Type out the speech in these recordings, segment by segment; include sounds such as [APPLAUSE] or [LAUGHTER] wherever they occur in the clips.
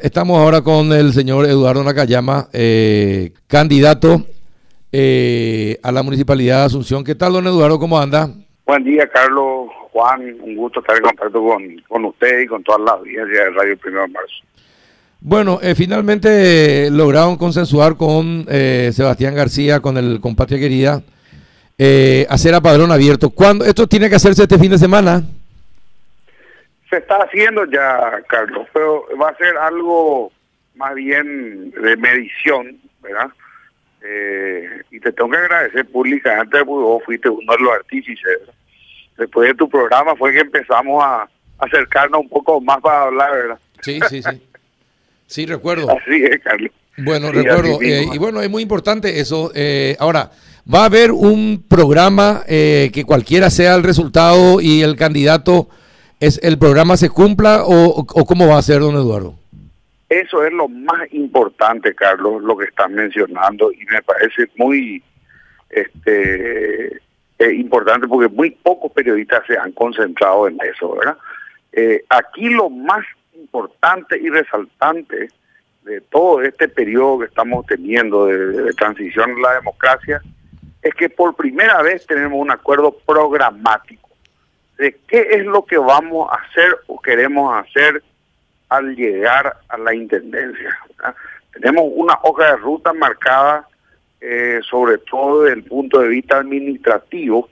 Estamos ahora con el señor Eduardo Nakayama, eh, candidato eh, a la Municipalidad de Asunción. ¿Qué tal, don Eduardo? ¿Cómo anda? Buen día, Carlos, Juan. Un gusto estar en contacto con, usted y con toda la audiencia de Radio Primero de Marzo. Bueno, eh, finalmente lograron consensuar con Sebastián García, con el compatria querida, hacer a padrón abierto. ¿Cuándo? ¿Esto tiene que hacerse este fin de semana? Se está haciendo ya, Carlos, pero va a ser algo más bien de medición, ¿verdad? Eh, y te tengo que agradecer públicamente porque vos fuiste uno de los artífices. Después de tu programa fue que empezamos a acercarnos un poco más para hablar, ¿verdad? Sí, sí, sí. Sí, recuerdo. Así es, Carlos. Bueno, recuerdo. Eh, y bueno, es muy importante eso. Eh, ahora, ¿va a haber un programa que cualquiera sea el resultado y el candidato es el programa se cumpla o, cómo va a ser, don Eduardo? Eso es lo más importante, Carlos, lo que están mencionando y me parece muy este eh, importante porque muy pocos periodistas se han concentrado en eso, ¿verdad? Eh, aquí lo más importante y resaltante de todo este periodo que estamos teniendo de transición a la democracia es que por primera vez tenemos un acuerdo programático de qué es lo que vamos a hacer o queremos hacer al llegar a la intendencia. Tenemos una hoja de ruta marcada, eh, sobre todo desde el punto de vista administrativo,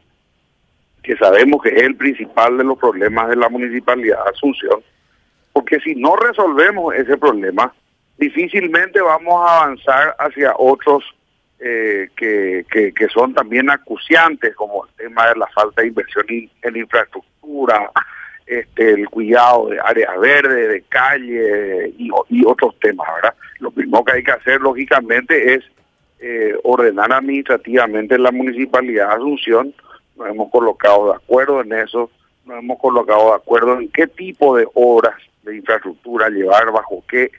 que sabemos que es el principal de los problemas de la municipalidad de Asunción, porque si no resolvemos ese problema, difícilmente vamos a avanzar hacia otros eh, que, que, son también acuciantes, como el tema de la falta de inversión en infraestructura, este, el cuidado de áreas verdes, de calle y, otros temas, ¿verdad? Lo primero que hay que hacer, lógicamente, es eh, ordenar administrativamente la municipalidad de Asunción. Nos hemos colocado de acuerdo en eso, nos hemos colocado de acuerdo en qué tipo de obras de infraestructura llevar, bajo qué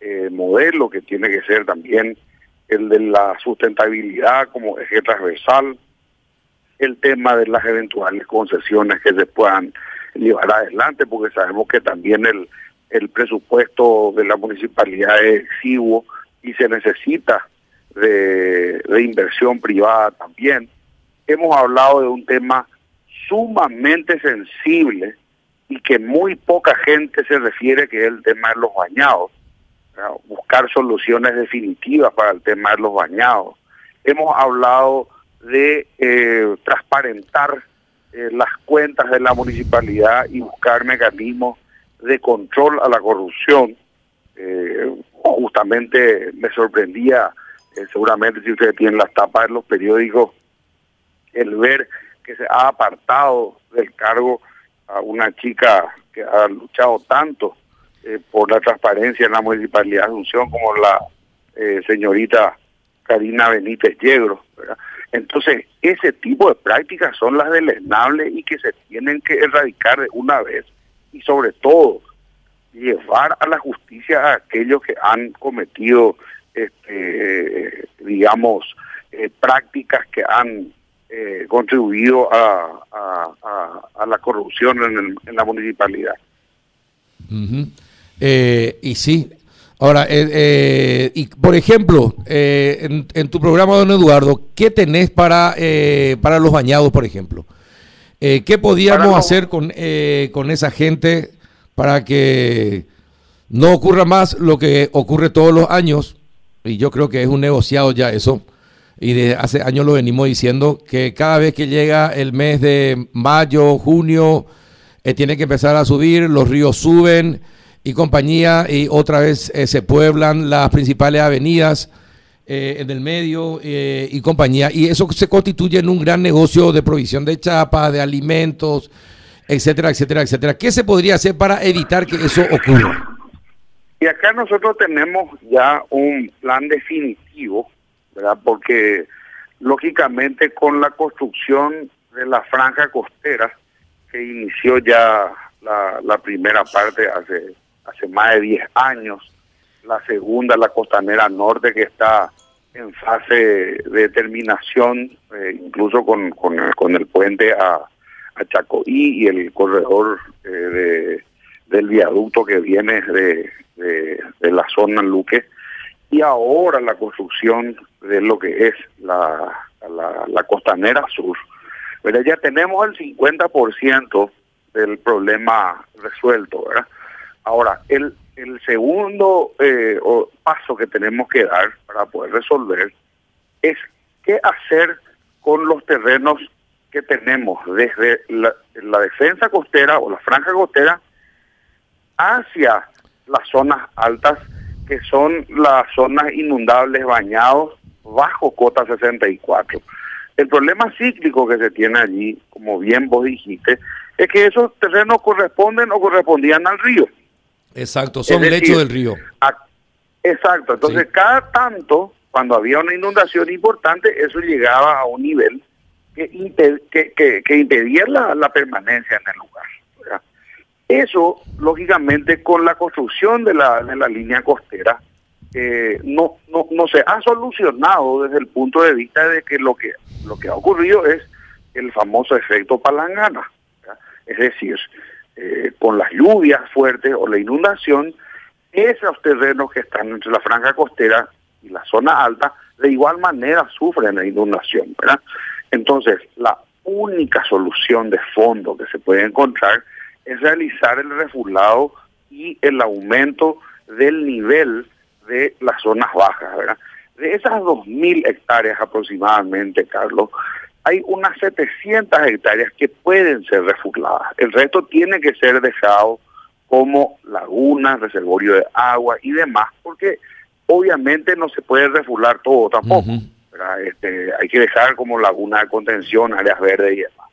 eh, modelo, que tiene que ser también el de la sustentabilidad como eje transversal, el tema de las eventuales concesiones que se puedan llevar adelante, porque sabemos que también el, el presupuesto de la municipalidad es exiguo y se necesita de, de inversión privada también. Hemos hablado de un tema sumamente sensible y que muy poca gente se refiere que es el tema de los bañados buscar soluciones definitivas para el tema de los bañados. Hemos hablado de eh, transparentar eh, las cuentas de la municipalidad y buscar mecanismos de control a la corrupción. Eh, justamente me sorprendía, seguramente si ustedes tienen las tapas de los periódicos, el ver que se ha apartado del cargo a una chica que ha luchado tanto eh, por la transparencia en la municipalidad de Asunción, como la eh, señorita Karina Benítez Yegro. Entonces, ese tipo de prácticas son las deleznables y que se tienen que erradicar de una vez y sobre todo llevar a la justicia a aquellos que han cometido, este, digamos, eh, prácticas que han contribuido a, la corrupción en, la municipalidad. Eh, y sí. Ahora, eh, eh, y por ejemplo, en, en, tu programa, don Eduardo, ¿qué tenés para, para los bañados, por ejemplo? ¿Qué podíamos hacer con, con esa gente para que no ocurra más lo que ocurre todos los años? Y yo creo que es un negociado ya eso. Y de hace años lo venimos diciendo que cada vez que llega el mes de mayo, junio, tiene que empezar a subir, los ríos suben y compañía, y otra vez eh, se pueblan las principales avenidas eh, en el medio eh, y compañía, y eso se constituye en un gran negocio de provisión de chapa, de alimentos, etcétera, etcétera, etcétera. ¿Qué se podría hacer para evitar que eso ocurra? Y acá nosotros tenemos ya un plan definitivo, ¿verdad? Porque lógicamente con la construcción de la franja costera, que inició ya la primera parte hace hace más de 10 años. La segunda, la costanera norte, que está en fase de terminación, eh, incluso con, con, el puente a, a, Chacoí y el corredor eh, del viaducto que viene de, la zona Luque y ahora la construcción de lo que es la, la, costanera sur. Pero ya tenemos el 50% del problema resuelto, ¿verdad? Ahora, el, el segundo eh, paso que tenemos que dar para poder resolver es qué hacer con los terrenos que tenemos desde la, defensa costera o la franja costera hacia las zonas altas, que son las zonas inundables bañados bajo cota 64. El problema cíclico que se tiene allí, como bien vos dijiste, es que esos terrenos corresponden o correspondían al río. Exacto, son lechos del río. exacto, entonces cada tanto, cuando había una inundación importante, eso llegaba a un nivel que, que, impedía la, permanencia en el lugar. Eso, lógicamente, con la construcción de la, de la línea costera, eh, no, no, no se ha solucionado desde el punto de vista de que lo que, lo que ha ocurrido es el famoso efecto palangana. Es decir, eh, con las lluvias fuertes o la inundación, esos terrenos que están entre la franja costera y la zona alta, de igual manera sufren la inundación. ¿verdad? Entonces, la única solución de fondo que se puede encontrar es realizar el refulado y el aumento del nivel de las zonas bajas. ¿verdad? De esas 2.000 hectáreas aproximadamente, Carlos, hay unas 700 hectáreas que pueden ser refuladas. El resto tiene que ser dejado como lagunas, reservorio de agua y demás, porque obviamente no se puede refular todo tampoco. Este, hay que dejar como laguna de contención, áreas verdes y demás.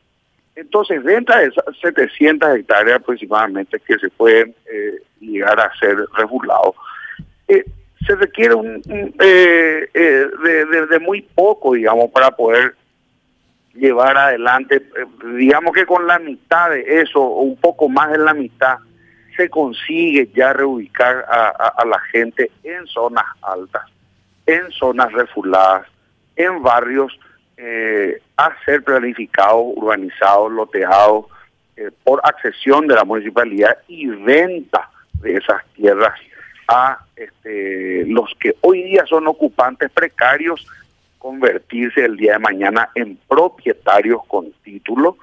Entonces, dentro de esas 700 hectáreas aproximadamente que se pueden eh, llegar a ser refulados, eh, se requiere un, eh, de, muy poco, digamos, para poder llevar adelante, digamos que con la mitad de eso, o un poco más de la mitad, se consigue ya reubicar a la gente en zonas altas, en zonas refuladas, en barrios eh, a ser planificados, urbanizados, loteados eh, por accesión de la municipalidad y venta de esas tierras a este, los que hoy día son ocupantes precarios, convertirse el día de mañana en propietarios con título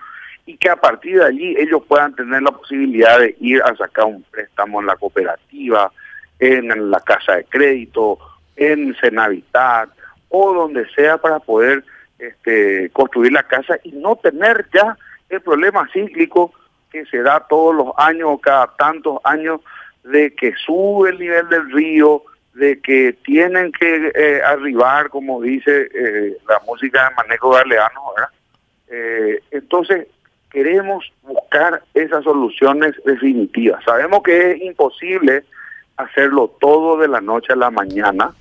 y que a partir de allí ellos puedan tener la posibilidad de ir a sacar un préstamo en la cooperativa, en la casa de crédito, en Senavitat, o donde sea para poder este, construir la casa y no tener ya el problema cíclico que se da todos los años o cada tantos años de que sube el nivel del río, de que tienen que eh, arribar, como dice eh, la música de Manejo Galeano. Eh, entonces, queremos buscar esas soluciones definitivas. Sabemos que es imposible hacerlo todo de la noche a la mañana,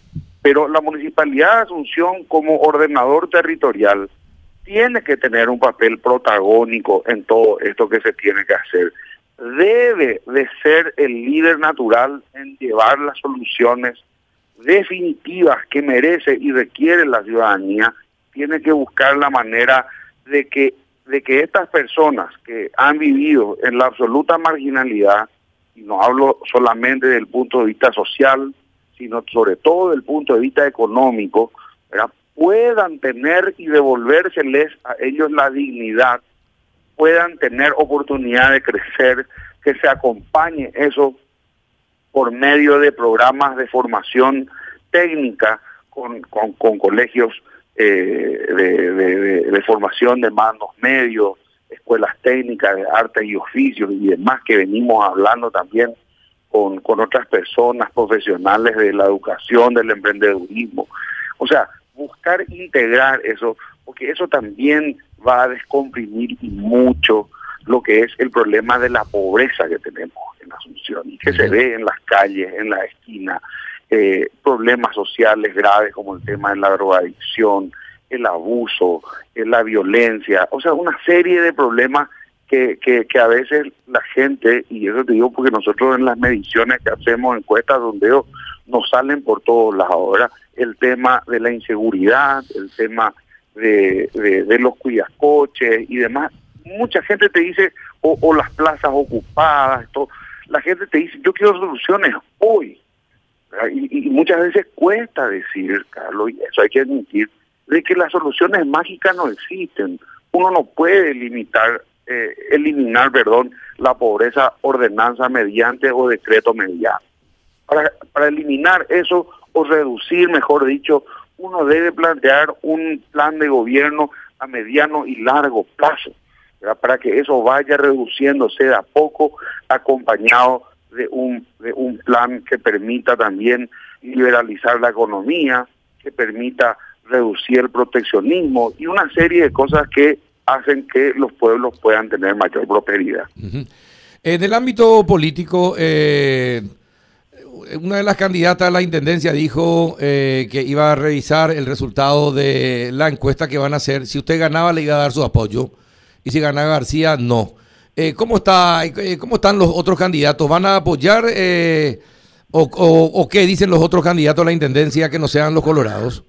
pero la Municipalidad de Asunción como ordenador territorial tiene que tener un papel protagónico en todo esto que se tiene que hacer. Debe de ser el líder natural en llevar las soluciones definitivas que merece y requiere la ciudadanía. Tiene que buscar la manera de que, de que estas personas que han vivido en la absoluta marginalidad, y no hablo solamente del punto de vista social, sino sobre todo desde el punto de vista económico, puedan tener y devolvérseles a ellos la dignidad, puedan tener oportunidad de crecer, que se acompañe eso por medio de programas de formación técnica con, con, colegios eh, de, formación de mandos medios, escuelas técnicas de arte y oficios y demás que venimos hablando también con, con otras personas profesionales de la educación, del emprendedurismo. O sea, buscar integrar eso, porque eso también va a descomprimir mucho lo que es el problema de la pobreza que tenemos en Asunción y que se ve en las calles, en la esquina, eh, problemas sociales graves como el tema de la drogadicción, el abuso, eh, la violencia, o sea, una serie de problemas que, que, a veces la gente, y eso te digo porque nosotros en las mediciones que hacemos, encuestas, donde nos salen por todos lados. Ahora, el tema de la inseguridad, el tema de, de, los cuidascoches y demás, mucha gente te dice, o, las plazas ocupadas, esto, la gente te dice, yo quiero soluciones hoy. Y, y, muchas veces cuesta decir, Carlos, y eso hay que admitir, de que las soluciones mágicas no existen. Uno no puede limitar, eh, eliminar, perdón, la pobreza ordenanza mediante o decreto mediante. Para, para eliminar eso o reducir, mejor dicho, uno debe plantear un plan de gobierno a mediano y largo plazo, para que eso vaya reduciéndose de a poco, acompañado de un, de un plan que permita también liberalizar la economía, que permita reducir el proteccionismo y una serie de cosas que hacen que los pueblos puedan tener mayor prosperidad. En el ámbito político, eh, una de las candidatas a la intendencia dijo eh, que iba a revisar el resultado de la encuesta que van a hacer. Si usted ganaba, le iba a dar su apoyo. Y si ganaba García, no. Eh, ¿cómo, está, eh, ¿Cómo están los otros candidatos? ¿Van a apoyar o, o, qué dicen los otros candidatos a la intendencia que no sean los colorados?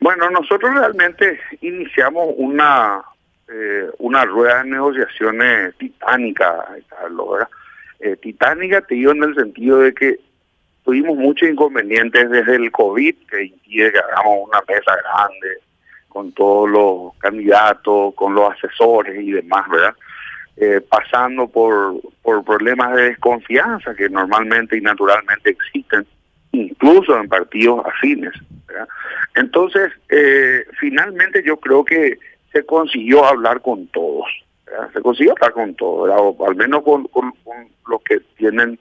Bueno, nosotros realmente iniciamos una, una rueda de negociaciones titánica. Eh, titánica, te digo en el sentido de que tuvimos muchos inconvenientes desde el COVID, que impide que hagamos una mesa grande con todos los candidatos, con los asesores y demás, ¿verdad? Eh, pasando por, por problemas de desconfianza que normalmente y naturalmente existen, incluso en partidos afines. Entonces, eh, finalmente yo creo que se consiguió hablar con todos se consiguió hablar con todo, al menos con, los que tienen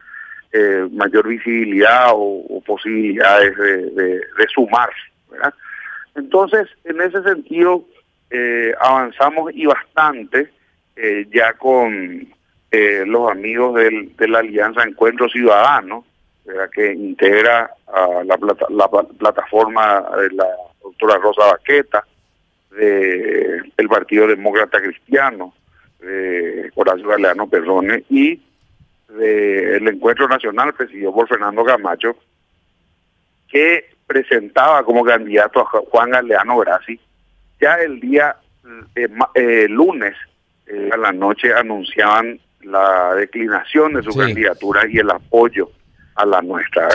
eh, mayor visibilidad o, posibilidades de, sumarse. Entonces, en ese sentido, eh, avanzamos y bastante eh, ya con los amigos del, de la Alianza Encuentro Ciudadano, que integra a la, la, plataforma de la doctora Rosa Baqueta, de, del Partido Demócrata Cristiano, de Horacio Galeano Perrone y del Encuentro Nacional presidido por Fernando Camacho, que presentaba como candidato a Juan Galeano Grassi. Ya el día eh, eh, lunes eh, a la noche anunciaban la declinación de su candidatura y el apoyo a la nuestra.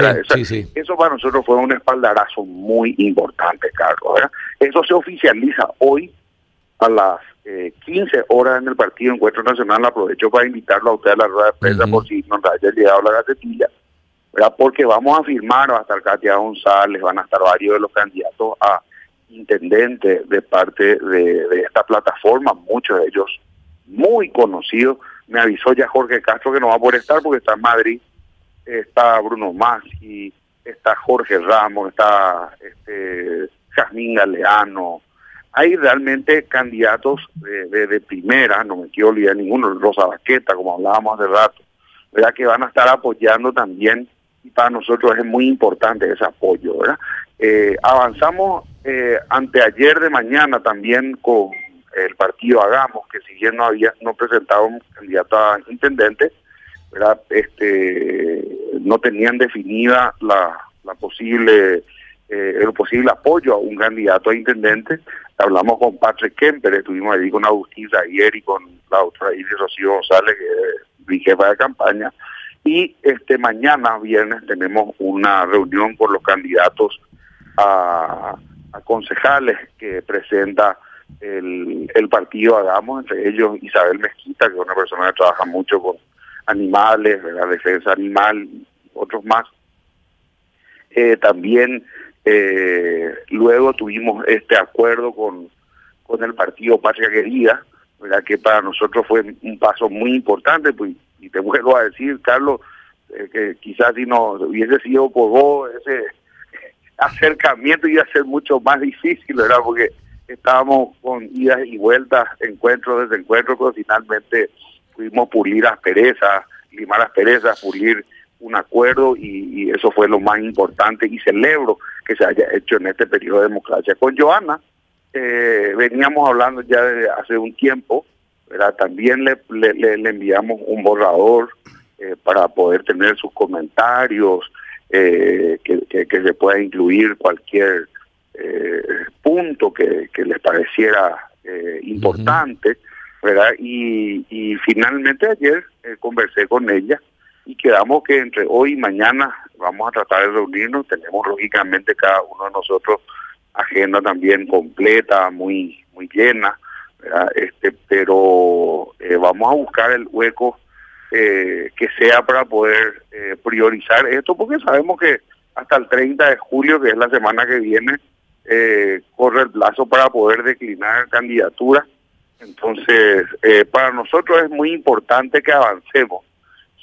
Eso para nosotros fue un espaldarazo muy importante, Carlos. Eso se oficializa hoy a las eh, 15 horas en el partido Encuentro Nacional. Aprovecho para invitarlo a usted a la rueda de prensa por si nos haya llegado la gacetilla. ¿verdad? Porque vamos a firmar, va a estar Katia González, van a estar varios de los candidatos a intendente de parte de, esta plataforma, muchos de ellos muy conocidos. Me avisó ya Jorge Castro que no va a poder estar porque está en Madrid, está Bruno Masi, está Jorge Ramos, está este Jazmín Galeano, hay realmente candidatos de, primera, no me quiero olvidar ninguno, Rosa Baqueta, como hablábamos hace rato, ¿verdad? que van a estar apoyando también y para nosotros es muy importante ese apoyo. ¿verdad? Eh, avanzamos eh, anteayer de mañana también con el partido Hagamos, que si bien no había no presentaba un a intendente, ¿verdad? este no tenían definida la, la posible eh, el posible apoyo a un candidato a intendente. Hablamos con Patrick Kemper, estuvimos ahí con Agustín ayer y con la otra Iris Rocío González, que es mi jefa de campaña. Y este mañana, viernes, tenemos una reunión con los candidatos a, concejales que presenta el, el partido Hagamos, entre ellos Isabel Mezquita, que es una persona que trabaja mucho con animales, la defensa animal, otros más. Eh, también eh, luego tuvimos este acuerdo con, con el partido Patria Querida, ¿verdad? que para nosotros fue un paso muy importante, pues, y te vuelvo a decir, Carlos, eh, que quizás si no hubiese sido por vos, ese [LAUGHS] acercamiento iba a ser mucho más [LAUGHS] difícil, ¿verdad? Porque estábamos con idas y vueltas, encuentros, desencuentros, pero finalmente pudimos pulir asperezas, limar asperezas, pulir un acuerdo y, eso fue lo más importante y celebro que se haya hecho en este periodo de democracia. Con Joana eh, veníamos hablando ya desde hace un tiempo, ¿verdad? también le, le, enviamos un borrador eh, para poder tener sus comentarios, eh, que, que, se pueda incluir cualquier punto que, que les pareciera importante, ¿verdad? Y, y finalmente ayer conversé con ella y quedamos que entre hoy y mañana vamos a tratar de reunirnos. Tenemos lógicamente cada uno de nosotros agenda también completa, muy muy llena, este pero eh, vamos a buscar el hueco eh, que sea para poder eh, priorizar esto, porque sabemos que hasta el 30 de julio, que es la semana que viene, corre el plazo para poder declinar candidatura. Entonces, para nosotros es muy importante que avancemos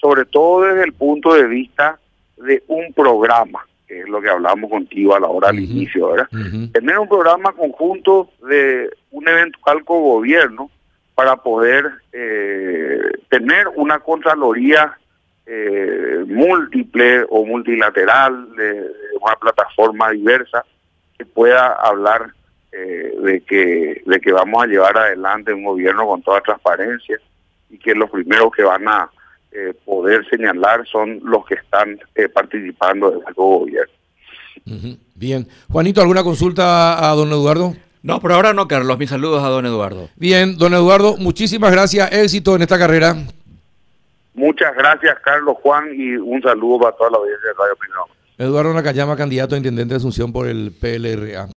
sobre todo desde el punto de vista de un programa, que es lo que hablamos contigo a la hora del inicio, ¿verdad? Tener un programa conjunto de un eventual cogobierno para poder eh, tener una Contraloría eh, múltiple o multilateral, de, una plataforma diversa que pueda hablar eh, de que de que vamos a llevar adelante un gobierno con toda transparencia y que los primeros que van a eh, poder señalar son los que están eh, participando del gobierno. Bien. Juanito, ¿alguna consulta a don Eduardo? No, por ahora no, Carlos. Mis saludos a don Eduardo. Bien, don Eduardo, muchísimas gracias. Éxito en esta carrera. Muchas gracias, Carlos Juan, y un saludo para toda la audiencia de Radio Pinón. Eduardo Nakayama, candidato a intendente de Asunción por el PLRA.